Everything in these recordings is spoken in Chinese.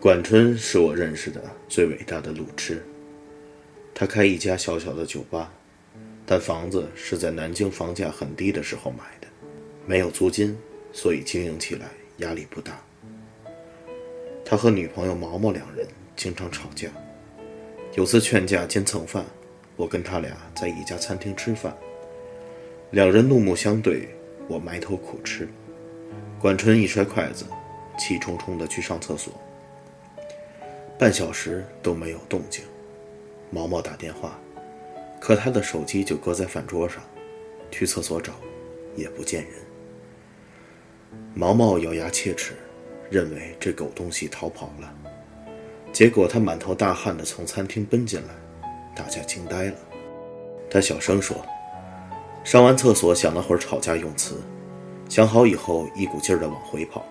管春是我认识的最伟大的路痴。他开一家小小的酒吧，但房子是在南京房价很低的时候买的，没有租金，所以经营起来压力不大。他和女朋友毛毛两人经常吵架，有次劝架兼蹭饭，我跟他俩在一家餐厅吃饭，两人怒目相对，我埋头苦吃。管春一摔筷子，气冲冲地去上厕所。半小时都没有动静，毛毛打电话，可他的手机就搁在饭桌上，去厕所找，也不见人。毛毛咬牙切齿，认为这狗东西逃跑了。结果他满头大汗地从餐厅奔进来，大家惊呆了。他小声说：“上完厕所想了会儿吵架用词，想好以后一股劲儿地往回跑，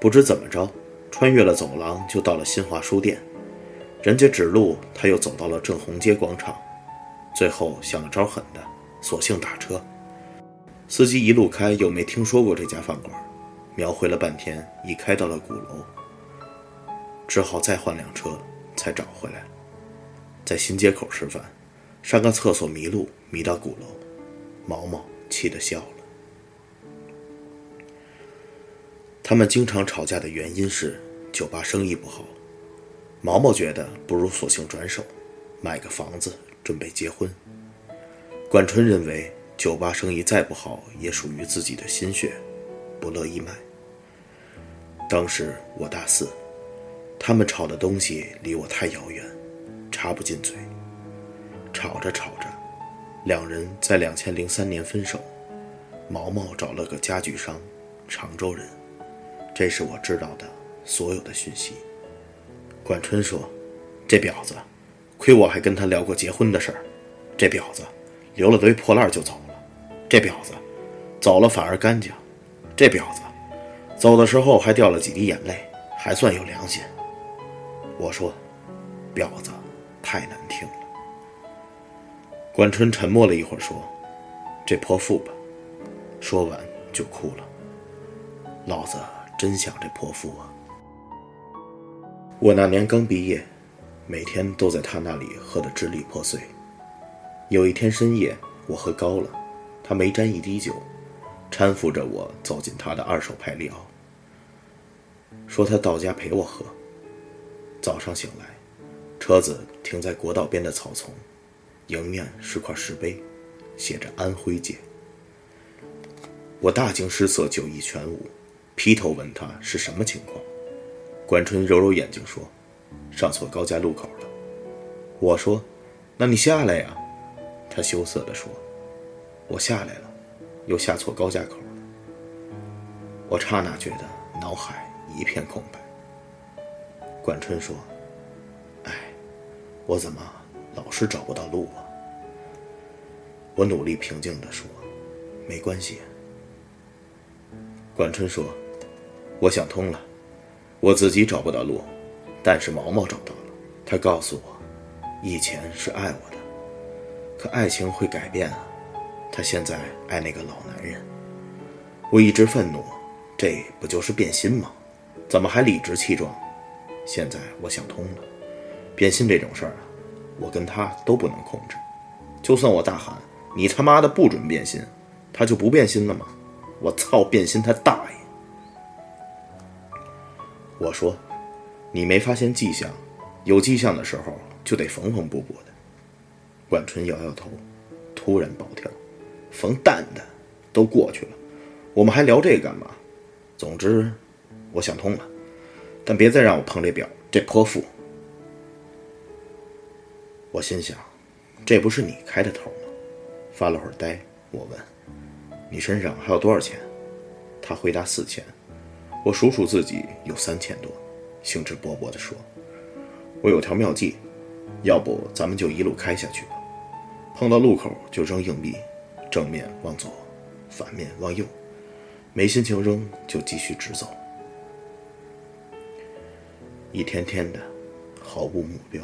不知怎么着。”穿越了走廊，就到了新华书店。人家指路，他又走到了正红街广场。最后想了招狠的，索性打车。司机一路开，又没听说过这家饭馆，描绘了半天，已开到了鼓楼。只好再换辆车，才找回来。在新街口吃饭，上个厕所迷路，迷到鼓楼。毛毛气得笑了。他们经常吵架的原因是酒吧生意不好。毛毛觉得不如索性转手，买个房子准备结婚。管春认为酒吧生意再不好也属于自己的心血，不乐意卖。当时我大四，他们吵的东西离我太遥远，插不进嘴。吵着吵着，两人在两千零三年分手。毛毛找了个家具商，常州人。这是我知道的所有的讯息。管春说：“这婊子，亏我还跟他聊过结婚的事儿。这婊子留了堆破烂就走了。这婊子走了反而干净。这婊子走的时候还掉了几滴眼泪，还算有良心。”我说：“婊子太难听了。”管春沉默了一会儿说：“这泼妇吧。”说完就哭了。老子。真想这泼妇啊！我那年刚毕业，每天都在他那里喝得支离破碎。有一天深夜，我喝高了，他没沾一滴酒，搀扶着我走进他的二手派利奥，说他到家陪我喝。早上醒来，车子停在国道边的草丛，迎面是块石碑，写着“安徽界”。我大惊失色，酒意全无。劈头问他是什么情况，管春揉揉眼睛说：“上错高架路口了。”我说：“那你下来呀？”他羞涩地说：“我下来了，又下错高架口了。”我刹那觉得脑海一片空白。管春说：“哎，我怎么老是找不到路啊？”我努力平静地说：“没关系。”管春说。我想通了，我自己找不到路，但是毛毛找到了。他告诉我，以前是爱我的，可爱情会改变啊。他现在爱那个老男人。我一直愤怒，这不就是变心吗？怎么还理直气壮？现在我想通了，变心这种事儿啊，我跟他都不能控制。就算我大喊“你他妈的不准变心”，他就不变心了吗？我操，变心他大爷！我说：“你没发现迹象？有迹象的时候就得缝缝补补的。”管春摇摇头，突然暴跳：“缝蛋的，都过去了，我们还聊这个干嘛？总之，我想通了，但别再让我碰这表，这泼妇。”我心想：“这不是你开的头吗？”发了会儿呆，我问：“你身上还有多少钱？”他回答：“四千。”我数数自己有三千多，兴致勃勃地说：“我有条妙计，要不咱们就一路开下去吧。碰到路口就扔硬币，正面往左，反面往右。没心情扔就继续直走。一天天的，毫无目标，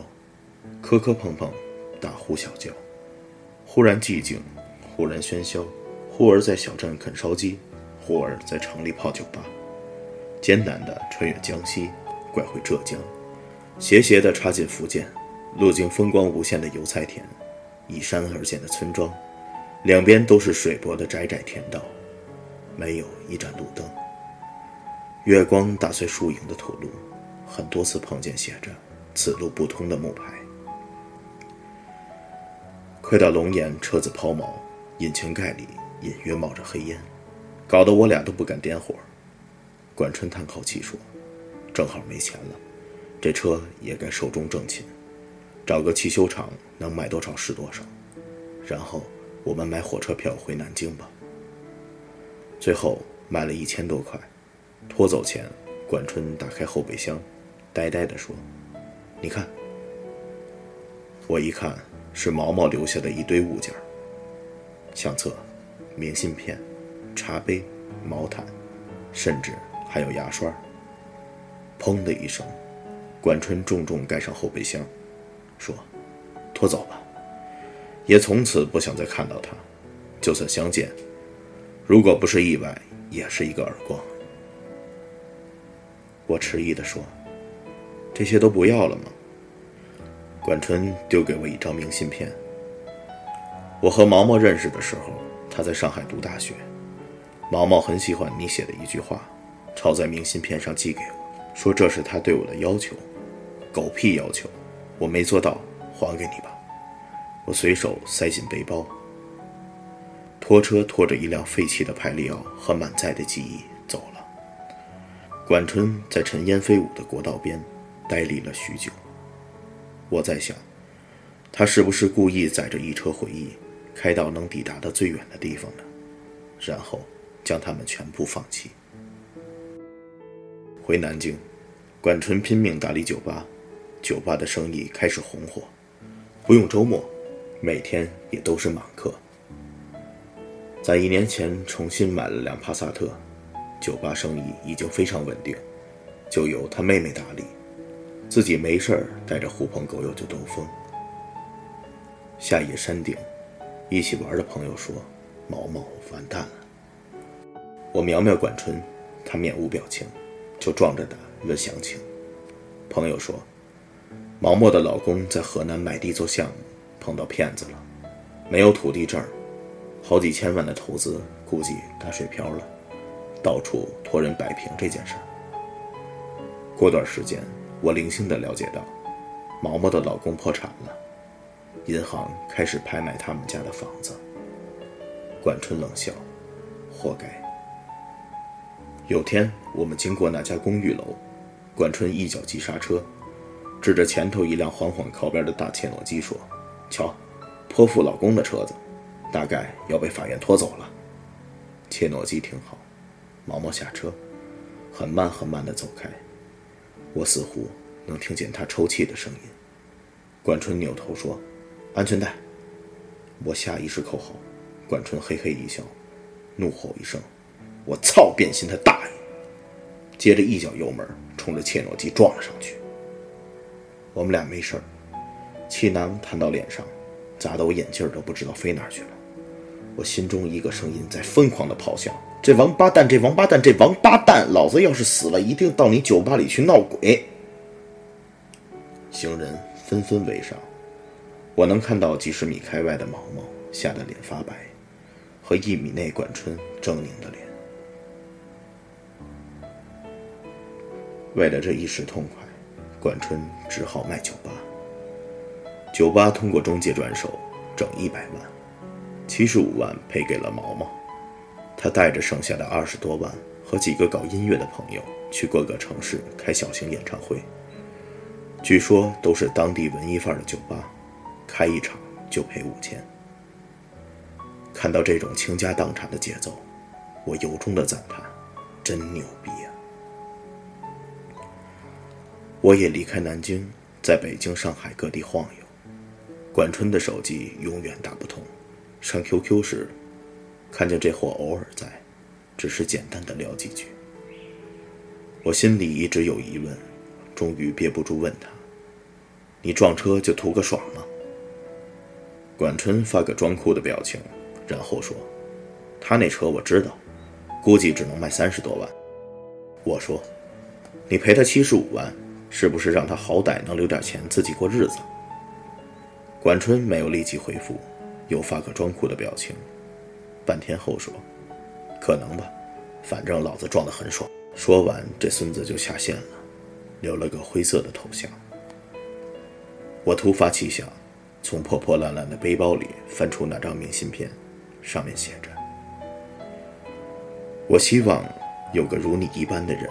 磕磕碰碰，大呼小叫，忽然寂静，忽然喧嚣，忽而在小镇啃烧鸡，忽而在城里泡酒吧。艰难地穿越江西，拐回浙江，斜斜地插进福建，路经风光无限的油菜田，依山而建的村庄，两边都是水泊的窄窄田道，没有一盏路灯。月光打碎树影的土路，很多次碰见写着“此路不通”的木牌。快到龙岩，车子抛锚，引擎盖里隐约冒着黑烟，搞得我俩都不敢点火。管春叹口气说。正好没钱了，这车也该寿终正寝，找个汽修厂能卖多少是多少，然后我们买火车票回南京吧。最后卖了一千多块，拖走前，管春打开后备箱，呆呆地说：“你看。”我一看，是毛毛留下的一堆物件相册、明信片、茶杯、毛毯，甚至还有牙刷。砰的一声，管春重重盖上后备箱，说：“拖走吧。”也从此不想再看到他。就算相见，如果不是意外，也是一个耳光。我迟疑地说：“这些都不要了吗？”管春丢给我一张明信片。我和毛毛认识的时候，他在上海读大学。毛毛很喜欢你写的一句话，抄在明信片上寄给我。说这是他对我的要求，狗屁要求，我没做到，还给你吧。我随手塞进背包。拖车拖着一辆废弃的派利奥和满载的记忆走了。管春在尘烟飞舞的国道边呆立了许久。我在想，他是不是故意载着一车回忆，开到能抵达的最远的地方呢？然后将他们全部放弃。回南京，管春拼命打理酒吧，酒吧的生意开始红火，不用周末，每天也都是满客。在一年前重新买了辆帕萨特，酒吧生意已经非常稳定，就由他妹妹打理，自己没事儿带着狐朋狗友就兜风。下野山顶，一起玩的朋友说：“毛毛完蛋了。”我瞄瞄管春，他面无表情。就壮着胆问详情。朋友说，毛毛的老公在河南买地做项目，碰到骗子了，没有土地证，好几千万的投资估计打水漂了，到处托人摆平这件事儿。过段时间，我零星的了解到，毛毛的老公破产了，银行开始拍卖他们家的房子。管春冷笑，活该。有天，我们经过那家公寓楼，管春一脚急刹车，指着前头一辆缓缓靠边的大切诺基说：“瞧，泼妇老公的车子，大概要被法院拖走了。”切诺基停好，毛毛下车，很慢很慢地走开。我似乎能听见他抽泣的声音。管春扭头说：“安全带。”我下意识扣好，管春嘿嘿一笑，怒吼一声。我操！变心他大爷！接着一脚油门，冲着切诺基撞了上去。我们俩没事儿，气囊弹到脸上，砸得我眼镜都不知道飞哪去了。我心中一个声音在疯狂的咆哮：“这王八蛋！这王八蛋！这王八蛋！老子要是死了，一定到你酒吧里去闹鬼！”行人纷纷围上，我能看到几十米开外的毛毛吓得脸发白，和一米内管春狰狞的脸。为了这一时痛快，管春只好卖酒吧。酒吧通过中介转手，挣一百万，七十五万赔给了毛毛。他带着剩下的二十多万和几个搞音乐的朋友去各个城市开小型演唱会。据说都是当地文艺范儿的酒吧，开一场就赔五千。看到这种倾家荡产的节奏，我由衷的赞叹：真牛逼我也离开南京，在北京、上海各地晃悠。管春的手机永远打不通，上 QQ 时，看见这货偶尔在，只是简单的聊几句。我心里一直有疑问，终于憋不住问他：“你撞车就图个爽吗？”管春发个装酷的表情，然后说：“他那车我知道，估计只能卖三十多万。”我说：“你赔他七十五万。”是不是让他好歹能留点钱自己过日子？管春没有立即回复，又发个装酷的表情，半天后说：“可能吧，反正老子撞得很爽。”说完，这孙子就下线了，留了个灰色的头像。我突发奇想，从破破烂烂的背包里翻出那张明信片，上面写着：“我希望有个如你一般的人，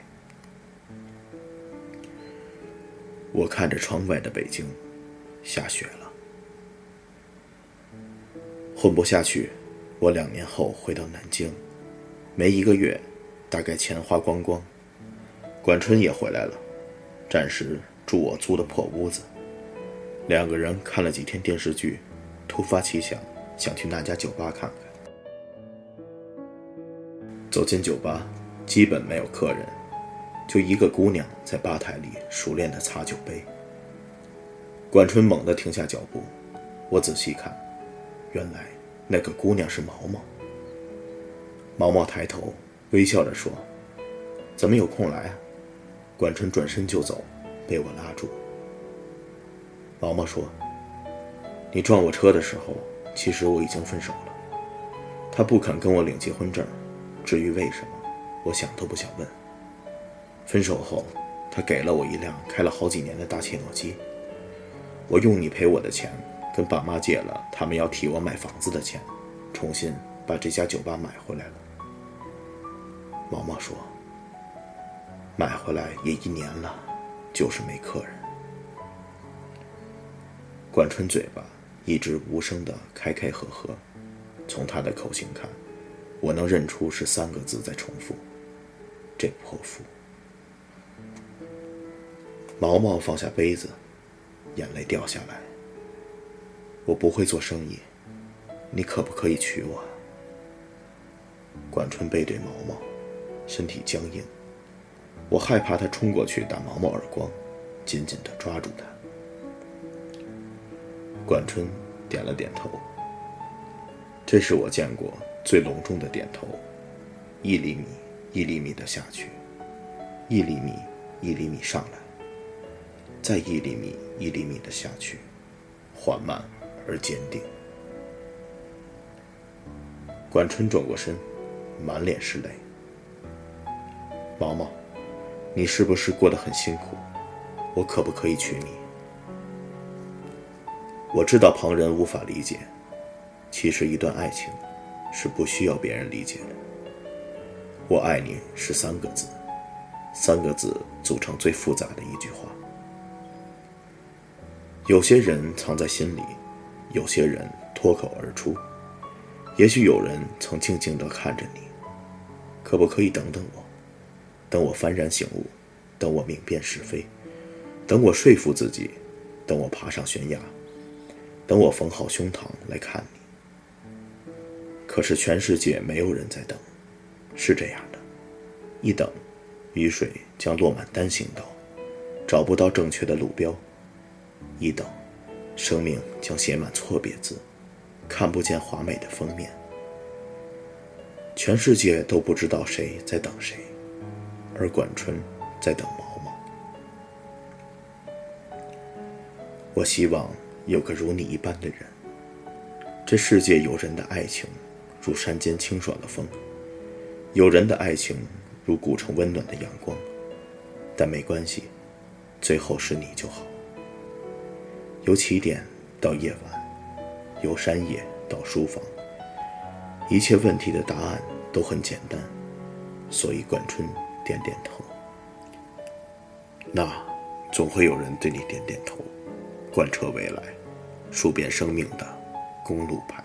我看着窗外的北京，下雪了。混不下去，我两年后回到南京，没一个月，大概钱花光光。管春也回来了，暂时住我租的破屋子。两个人看了几天电视剧，突发奇想，想去那家酒吧看看。走进酒吧，基本没有客人，就一个姑娘在吧台里熟练地擦酒杯。管春猛地停下脚步，我仔细看。原来那个姑娘是毛毛。毛毛抬头微笑着说：“怎么有空来啊？”管春转身就走，被我拉住。毛毛说：“你撞我车的时候，其实我已经分手了。他不肯跟我领结婚证，至于为什么，我想都不想问。分手后，他给了我一辆开了好几年的大切诺基。我用你赔我的钱。”跟爸妈借了他们要替我买房子的钱，重新把这家酒吧买回来了。毛毛说：“买回来也一年了，就是没客人。”管春嘴巴一直无声的开开合合，从他的口型看，我能认出是三个字在重复：“这泼妇。”毛毛放下杯子，眼泪掉下来。我不会做生意，你可不可以娶我？管春背对毛毛，身体僵硬，我害怕他冲过去打毛毛耳光，紧紧地抓住他。管春点了点头，这是我见过最隆重的点头，一厘米一厘米的下去，一厘米一厘米上来，再一厘米一厘米的下去，缓慢。而坚定。管春转过身，满脸是泪。毛毛，你是不是过得很辛苦？我可不可以娶你？我知道旁人无法理解，其实一段爱情是不需要别人理解的。我爱你是三个字，三个字组成最复杂的一句话。有些人藏在心里。有些人脱口而出，也许有人曾静静地看着你，可不可以等等我？等我幡然醒悟，等我明辨是非，等我说服自己，等我爬上悬崖，等我缝好胸膛来看你。可是全世界没有人在等，是这样的：一等，雨水将落满单行道，找不到正确的路标；一等。生命将写满错别字，看不见华美的封面。全世界都不知道谁在等谁，而管春在等毛毛。我希望有个如你一般的人。这世界有人的爱情，如山间清爽的风；有人的爱情，如古城温暖的阳光。但没关系，最后是你就好。由起点到夜晚，由山野到书房，一切问题的答案都很简单，所以管春点点头。那总会有人对你点点头，贯彻未来，数遍生命的公路牌。